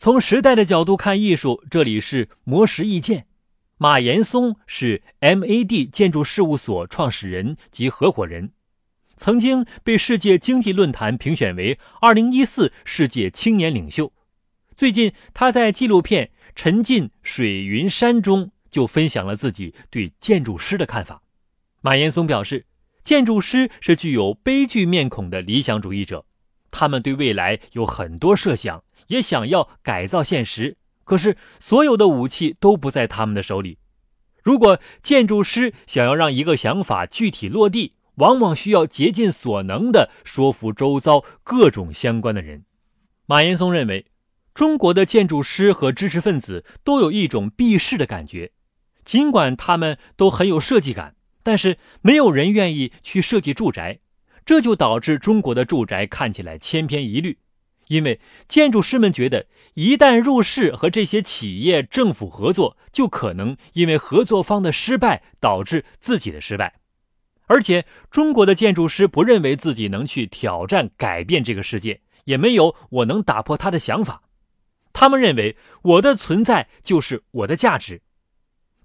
从时代的角度看艺术，这里是魔石意见。马岩松是 MAD 建筑事务所创始人及合伙人，曾经被世界经济论坛评选为2014世界青年领袖。最近，他在纪录片《沉浸水云山》中就分享了自己对建筑师的看法。马岩松表示，建筑师是具有悲剧面孔的理想主义者，他们对未来有很多设想，也想要改造现实。可是，所有的武器都不在他们的手里。如果建筑师想要让一个想法具体落地，往往需要竭尽所能地说服周遭各种相关的人。马岩松认为，中国的建筑师和知识分子都有一种避世的感觉，尽管他们都很有设计感，但是没有人愿意去设计住宅，这就导致中国的住宅看起来千篇一律。因为建筑师们觉得，一旦入市和这些企业、政府合作，就可能因为合作方的失败导致自己的失败。而且，中国的建筑师不认为自己能去挑战、改变这个世界，也没有我能打破他的想法。他们认为我的存在就是我的价值，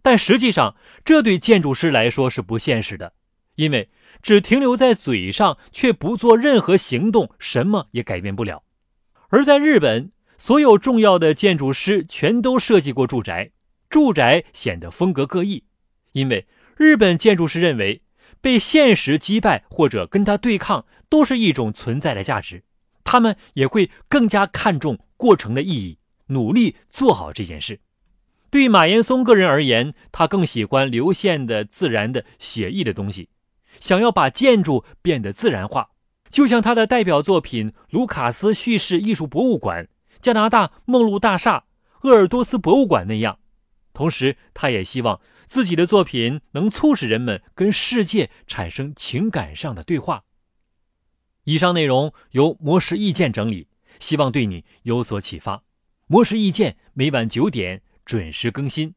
但实际上，这对建筑师来说是不现实的，因为只停留在嘴上却不做任何行动，什么也改变不了。而在日本，所有重要的建筑师全都设计过住宅，住宅显得风格各异，因为日本建筑师认为被现实击败或者跟他对抗都是一种存在的价值，他们也会更加看重过程的意义，努力做好这件事。对马岩松个人而言，他更喜欢流线的、自然的、写意的东西，想要把建筑变得自然化。就像他的代表作品卢卡斯叙事艺术博物馆、加拿大梦露大厦、鄂尔多斯博物馆那样，同时他也希望自己的作品能促使人们跟世界产生情感上的对话。以上内容由魔石意见整理，希望对你有所启发。魔石意见每晚九点准时更新。